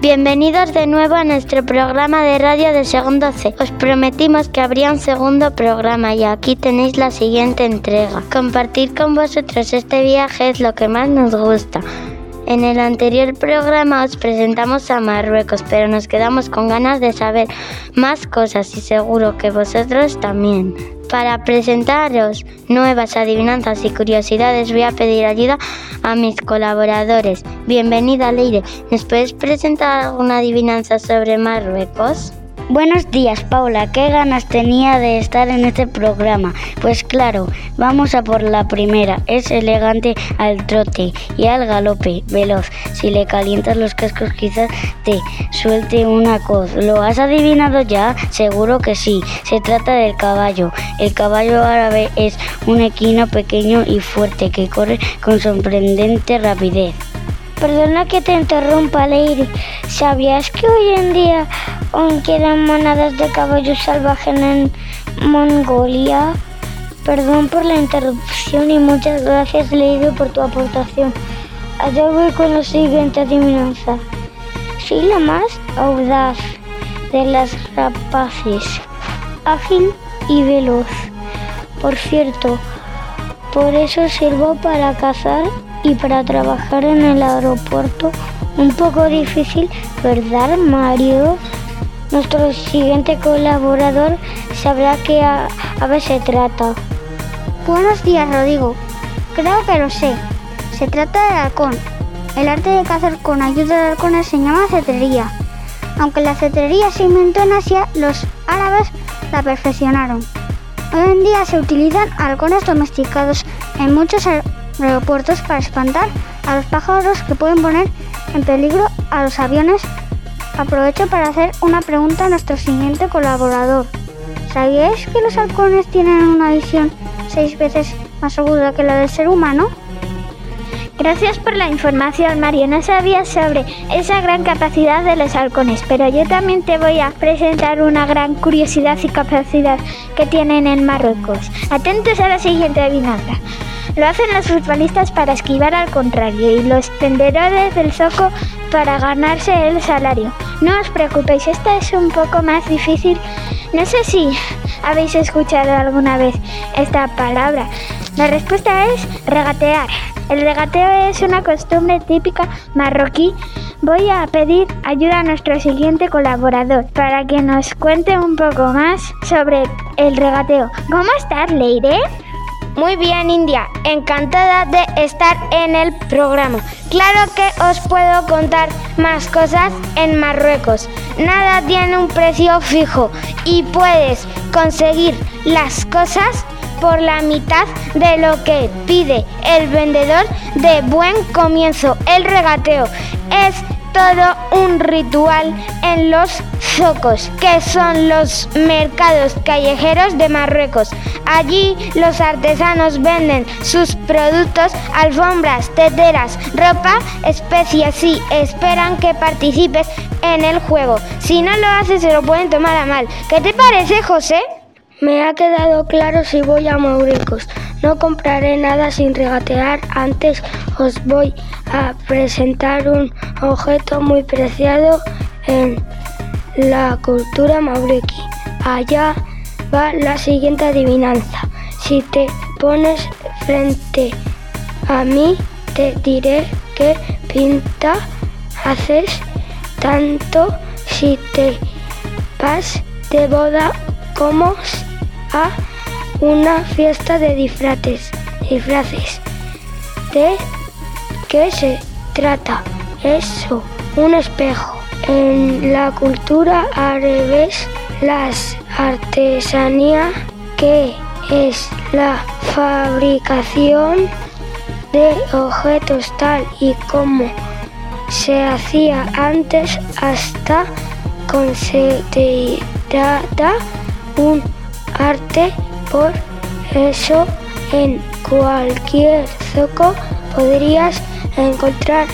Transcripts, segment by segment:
Bienvenidos de nuevo a nuestro programa de radio de segundo C. Os prometimos que habría un segundo programa y aquí tenéis la siguiente entrega. Compartir con vosotros este viaje es lo que más nos gusta. En el anterior programa os presentamos a Marruecos, pero nos quedamos con ganas de saber más cosas y seguro que vosotros también. Para presentaros nuevas adivinanzas y curiosidades voy a pedir ayuda a mis colaboradores. Bienvenida Leire, ¿nos puedes presentar alguna adivinanza sobre Marruecos? Buenos días, Paula. ¿Qué ganas tenía de estar en este programa? Pues claro, vamos a por la primera. Es elegante al trote y al galope, veloz. Si le calientas los cascos quizás te suelte una coz. ¿Lo has adivinado ya? Seguro que sí. Se trata del caballo. El caballo árabe es un equino pequeño y fuerte que corre con sorprendente rapidez. Perdona que te interrumpa, Leire. ¿Sabías que hoy en día aún quedan manadas de caballos salvajes en Mongolia? Perdón por la interrupción y muchas gracias, Leire, por tu aportación. Allá voy con la siguiente adivinanza. Soy la más audaz de las rapaces, ágil y veloz. Por cierto, por eso sirvo para cazar y para trabajar en el aeropuerto. Un poco difícil, ¿verdad, Mario? Nuestro siguiente colaborador sabrá qué ave se trata. Buenos días, Rodrigo. Creo que lo sé. Se trata del halcón. El arte de cazar con ayuda de halcones se llama cetrería. Aunque la cetrería se inventó en Asia, los árabes la perfeccionaron. Hoy en día se utilizan halcones domesticados en muchos aeropuertos para espantar a los pájaros que pueden poner en peligro a los aviones. Aprovecho para hacer una pregunta a nuestro siguiente colaborador. ¿Sabíais que los halcones tienen una visión seis veces más aguda que la del ser humano? Gracias por la información, Mario. No sabía sobre esa gran capacidad de los halcones, pero yo también te voy a presentar una gran curiosidad y capacidad que tienen en Marruecos. Atentos a la siguiente adivinanza. Lo hacen los futbolistas para esquivar al contrario y los tendedores del zoco para ganarse el salario. No os preocupéis, esta es un poco más difícil. No sé si habéis escuchado alguna vez esta palabra. La respuesta es regatear. El regateo es una costumbre típica marroquí. Voy a pedir ayuda a nuestro siguiente colaborador para que nos cuente un poco más sobre el regateo. ¿Cómo estás, Leire? Muy bien, India. Encantada de estar en el programa. Claro que os puedo contar más cosas en Marruecos. Nada tiene un precio fijo y puedes conseguir las cosas por la mitad de lo que pide el vendedor de buen comienzo. El regateo es todo un ritual en los zocos, que son los mercados callejeros de Marruecos. Allí los artesanos venden sus productos, alfombras, teteras, ropa, especias y esperan que participes en el juego. Si no lo haces se lo pueden tomar a mal. ¿Qué te parece, José? Me ha quedado claro si voy a Mauricos. No compraré nada sin regatear. Antes os voy a presentar un objeto muy preciado en la cultura maurequi. Allá va la siguiente adivinanza. Si te pones frente a mí, te diré qué pinta haces tanto si te vas de boda como a una fiesta de disfraces. disfraces. ¿De qué se trata? Eso, un espejo. En la cultura árabe, las artesanía, que es la fabricación de objetos tal y como se hacía antes hasta considerada un arte, por eso en cualquier zoco podrías encontrar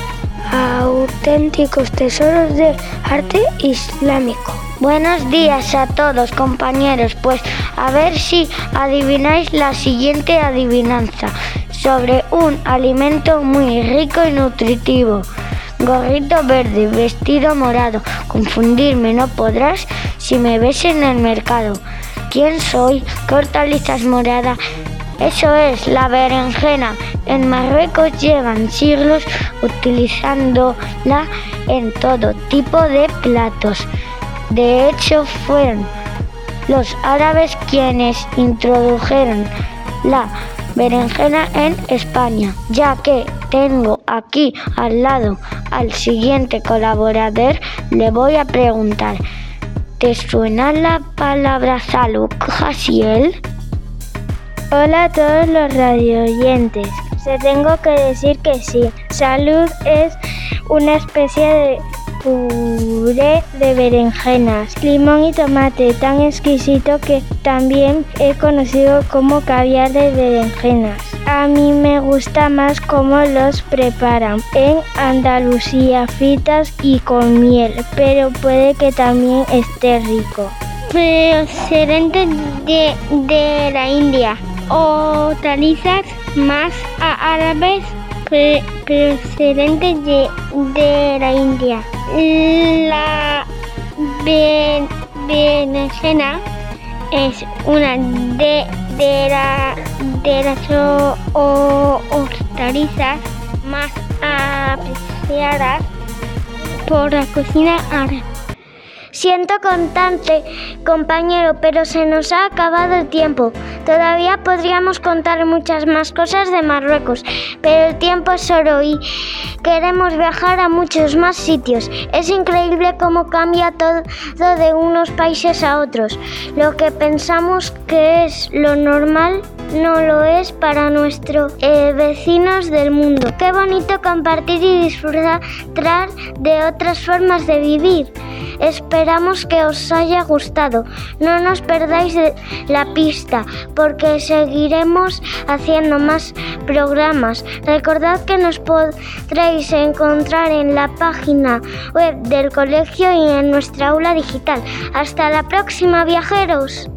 auténticos tesoros de arte islámico. Buenos días a todos compañeros, pues a ver si adivináis la siguiente adivinanza sobre un alimento muy rico y nutritivo. gorrito verde, vestido morado. Confundirme no podrás si me ves en el mercado. ¿Quién soy? ¿Qué hortalizas morada? Eso es la berenjena. En Marruecos llevan siglos utilizándola en todo tipo de platos. De hecho, fueron los árabes quienes introdujeron la berenjena en España, ya que tengo aquí al lado al siguiente colaborador, le voy a preguntar, ¿te suena la palabra salud, Jasiel? Hola a todos los radioyentes. Se tengo que decir que sí. Salud es una especie de puré de berenjenas, limón y tomate tan exquisito que también he conocido como caviar de berenjenas. A mí me gusta más cómo los preparan en Andalucía, fritas y con miel, pero puede que también esté rico. Procedente de, de la India, hortalizas más árabes procedentes de, de la India. La berenjena es una de, de, la, de las hortalizas más apreciadas por la cocina árabe. Siento contante, compañero, pero se nos ha acabado el tiempo. Todavía podríamos contar muchas más cosas de Marruecos, pero el tiempo es oro y queremos viajar a muchos más sitios. Es increíble cómo cambia todo de unos países a otros. Lo que pensamos que es lo normal no lo es para nuestros eh, vecinos del mundo. Qué bonito compartir y disfrutar de otras formas de vivir. Esperamos que os haya gustado. No nos perdáis la pista porque seguiremos haciendo más programas. Recordad que nos podréis encontrar en la página web del colegio y en nuestra aula digital. Hasta la próxima, viajeros.